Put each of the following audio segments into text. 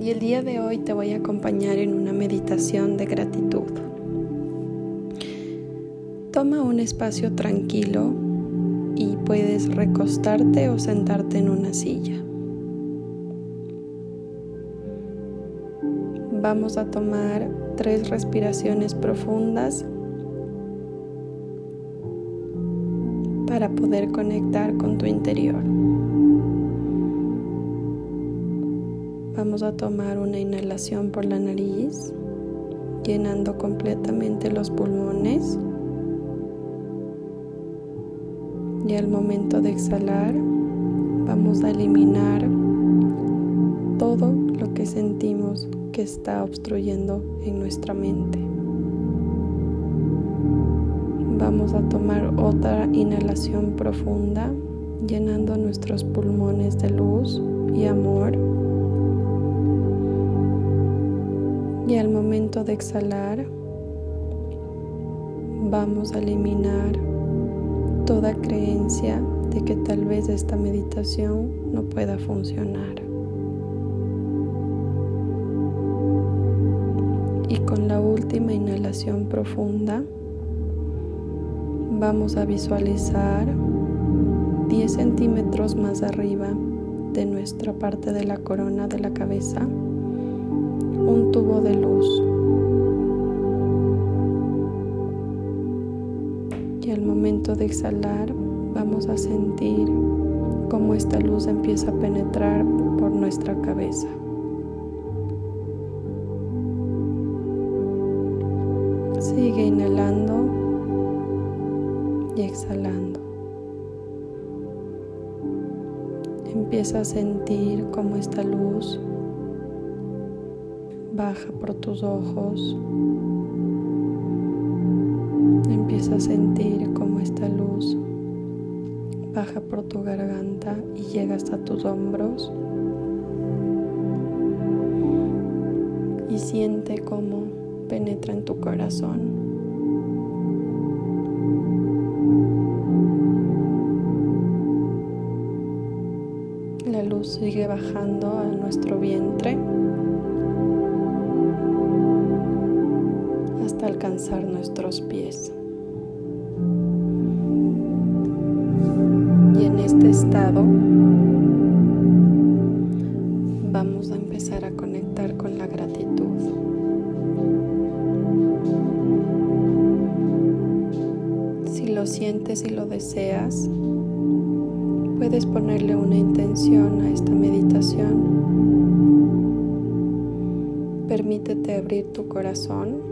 y el día de hoy te voy a acompañar en una meditación de gratitud. Toma un espacio tranquilo y puedes recostarte o sentarte en una silla. Vamos a tomar tres respiraciones profundas para poder conectar con tu interior. Vamos a tomar una inhalación por la nariz, llenando completamente los pulmones. Y al momento de exhalar, vamos a eliminar todo lo que sentimos que está obstruyendo en nuestra mente. Vamos a tomar otra inhalación profunda, llenando nuestros pulmones de luz y amor. Y al momento de exhalar, vamos a eliminar toda creencia de que tal vez esta meditación no pueda funcionar. Y con la última inhalación profunda, vamos a visualizar 10 centímetros más arriba de nuestra parte de la corona de la cabeza un tubo de luz. Y al momento de exhalar vamos a sentir cómo esta luz empieza a penetrar por nuestra cabeza. Sigue inhalando y exhalando. Empieza a sentir cómo esta luz baja por tus ojos. Empieza a sentir cómo esta luz baja por tu garganta y llega hasta tus hombros. Y siente cómo penetra en tu corazón. La luz sigue bajando a nuestro vientre. Alcanzar nuestros pies. Y en este estado vamos a empezar a conectar con la gratitud. Si lo sientes y lo deseas, puedes ponerle una intención a esta meditación. Permítete abrir tu corazón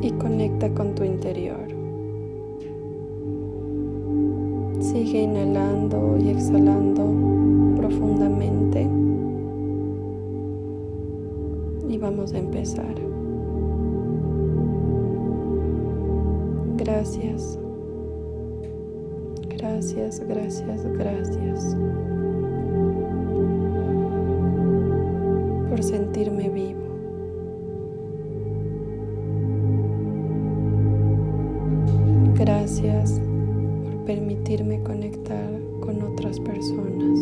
y conecta con tu interior. Sigue inhalando y exhalando profundamente y vamos a empezar. Gracias, gracias, gracias, gracias por sentirme vivo. Permitirme conectar con otras personas.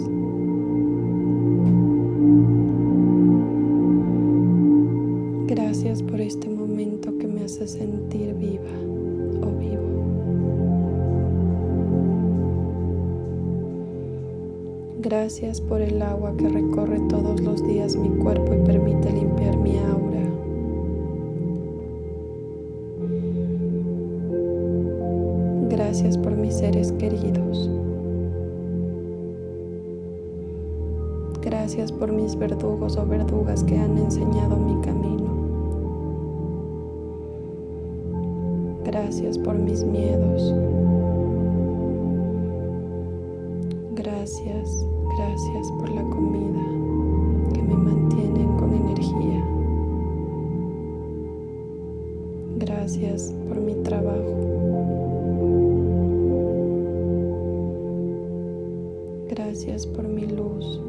Gracias por este momento que me hace sentir viva o vivo. Gracias por el agua que recorre todos los días mi cuerpo y permite limpiar mi aura. Gracias por mis seres queridos. Gracias por mis verdugos o verdugas que han enseñado mi camino. Gracias por mis miedos. Gracias, gracias por la comida que me mantienen con energía. Gracias por mi trabajo. Gracias por mi luz.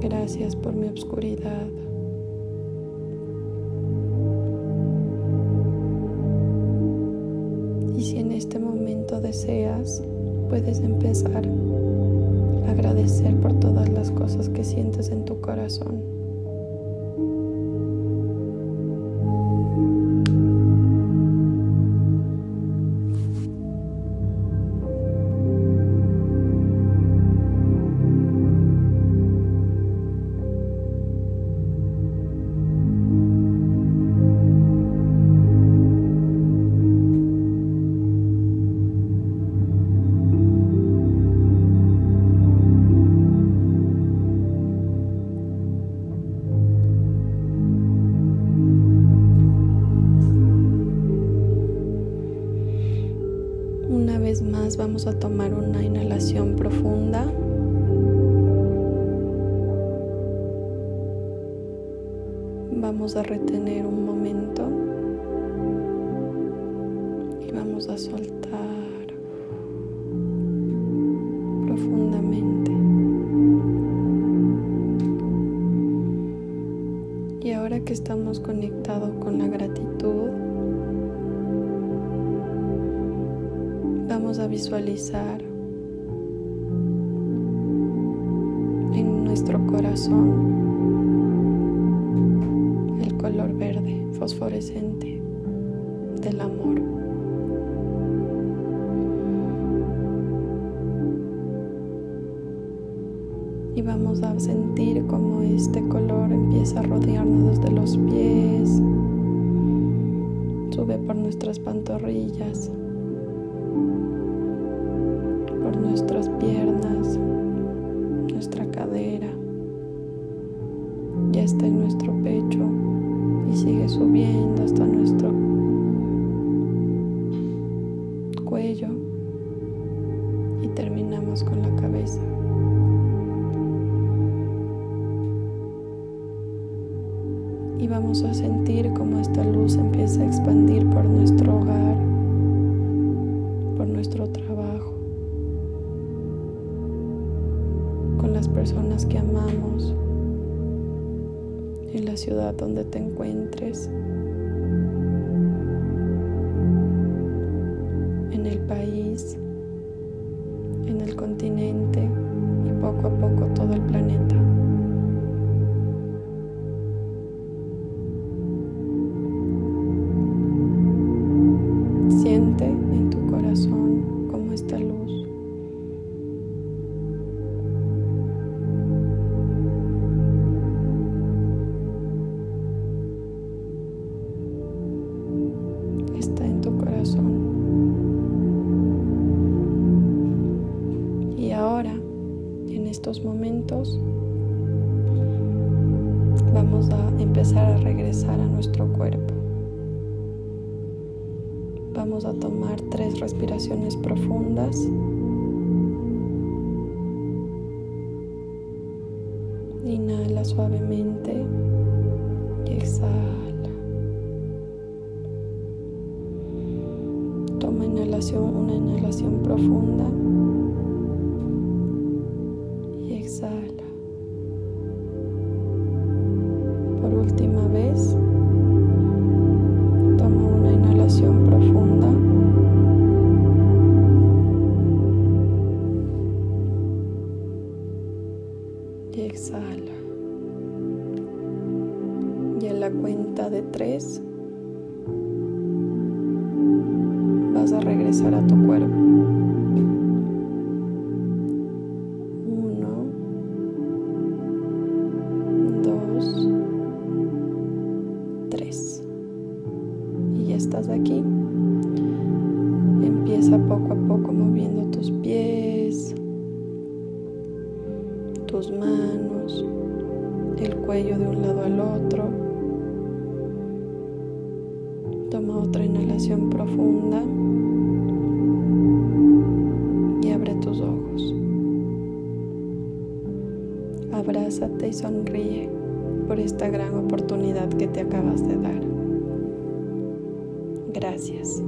Gracias por mi obscuridad. Y si en este momento deseas, puedes empezar a agradecer por todas las cosas que sientes en tu corazón. Vamos a tomar una inhalación profunda. Vamos a retener un momento y vamos a soltar profundamente. Y ahora que estamos conectados con la gratitud, a visualizar en nuestro corazón el color verde fosforescente del amor. Y vamos a sentir como este color empieza a rodearnos desde los pies, sube por nuestras pantorrillas, nuestras piernas, nuestra cadera, ya está en nuestro pecho y sigue subiendo hasta nuestro cuello. Y terminamos con la cabeza. Y vamos a sentir cómo esta luz empieza a expandir por nuestro hogar, personas que amamos, en la ciudad donde te encuentres, vamos a empezar a regresar a nuestro cuerpo. Vamos a tomar tres respiraciones profundas. Inhala suavemente y exhala. Toma inhalación, una inhalación profunda. Exhala. Y en la cuenta de tres vas a regresar a tu cuerpo. estás aquí. Empieza poco a poco moviendo tus pies, tus manos, cuello de un lado al otro. Toma otra inhalación profunda y abre tus ojos. Abrázate y sonríe por esta gran oportunidad que te acabas de dar. Gracias.